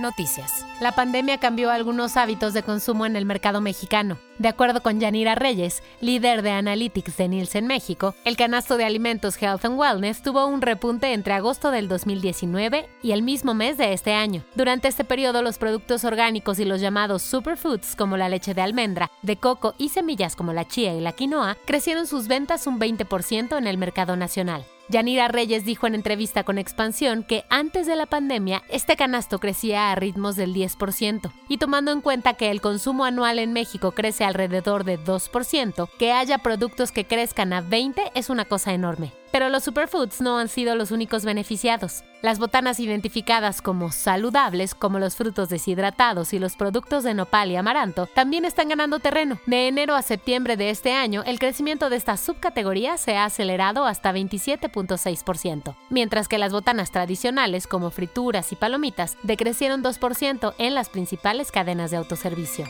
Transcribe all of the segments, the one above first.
Noticias. La pandemia cambió algunos hábitos de consumo en el mercado mexicano. De acuerdo con Yanira Reyes, líder de Analytics de Nielsen México, el canasto de alimentos Health and Wellness tuvo un repunte entre agosto del 2019 y el mismo mes de este año. Durante este periodo, los productos orgánicos y los llamados superfoods como la leche de almendra, de coco y semillas como la chía y la quinoa crecieron sus ventas un 20% en el mercado nacional. Yanira Reyes dijo en entrevista con Expansión que antes de la pandemia este canasto crecía a ritmos del 10% y tomando en cuenta que el consumo anual en México crece alrededor de 2%, que haya productos que crezcan a 20 es una cosa enorme. Pero los superfoods no han sido los únicos beneficiados. Las botanas identificadas como saludables, como los frutos deshidratados y los productos de nopal y amaranto, también están ganando terreno. De enero a septiembre de este año, el crecimiento de esta subcategoría se ha acelerado hasta 27.6%, mientras que las botanas tradicionales, como frituras y palomitas, decrecieron 2% en las principales cadenas de autoservicio.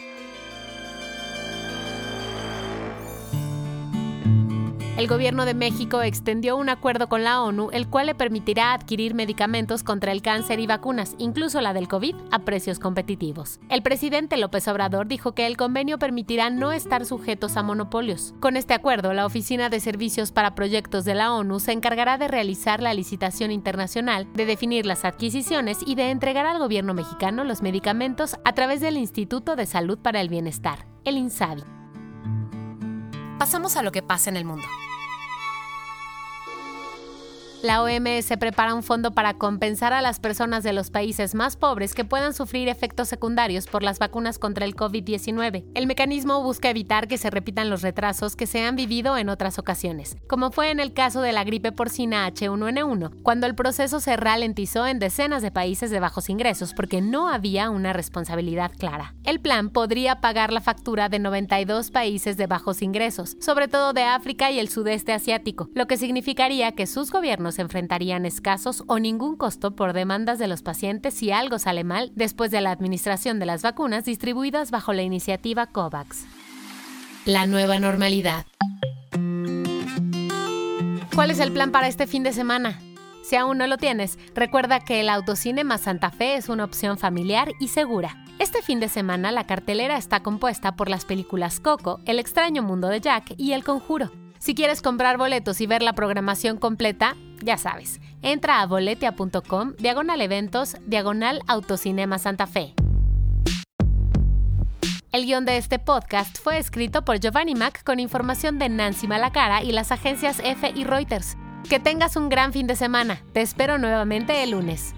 El gobierno de México extendió un acuerdo con la ONU, el cual le permitirá adquirir medicamentos contra el cáncer y vacunas, incluso la del COVID, a precios competitivos. El presidente López Obrador dijo que el convenio permitirá no estar sujetos a monopolios. Con este acuerdo, la Oficina de Servicios para Proyectos de la ONU se encargará de realizar la licitación internacional, de definir las adquisiciones y de entregar al gobierno mexicano los medicamentos a través del Instituto de Salud para el Bienestar, el INSABI. Pasamos a lo que pasa en el mundo. La OMS prepara un fondo para compensar a las personas de los países más pobres que puedan sufrir efectos secundarios por las vacunas contra el COVID-19. El mecanismo busca evitar que se repitan los retrasos que se han vivido en otras ocasiones, como fue en el caso de la gripe porcina H1N1, cuando el proceso se ralentizó en decenas de países de bajos ingresos porque no había una responsabilidad clara. El plan podría pagar la factura de 92 países de bajos ingresos, sobre todo de África y el sudeste asiático, lo que significaría que sus gobiernos se enfrentarían escasos o ningún costo por demandas de los pacientes si algo sale mal después de la administración de las vacunas distribuidas bajo la iniciativa COVAX. La nueva normalidad. ¿Cuál es el plan para este fin de semana? Si aún no lo tienes, recuerda que el Autocinema Santa Fe es una opción familiar y segura. Este fin de semana la cartelera está compuesta por las películas Coco, El extraño mundo de Jack y El Conjuro. Si quieres comprar boletos y ver la programación completa, ya sabes, entra a boletia.com, diagonal eventos, diagonal autocinema Santa Fe. El guion de este podcast fue escrito por Giovanni Mac con información de Nancy Malacara y las agencias F y Reuters. Que tengas un gran fin de semana. Te espero nuevamente el lunes.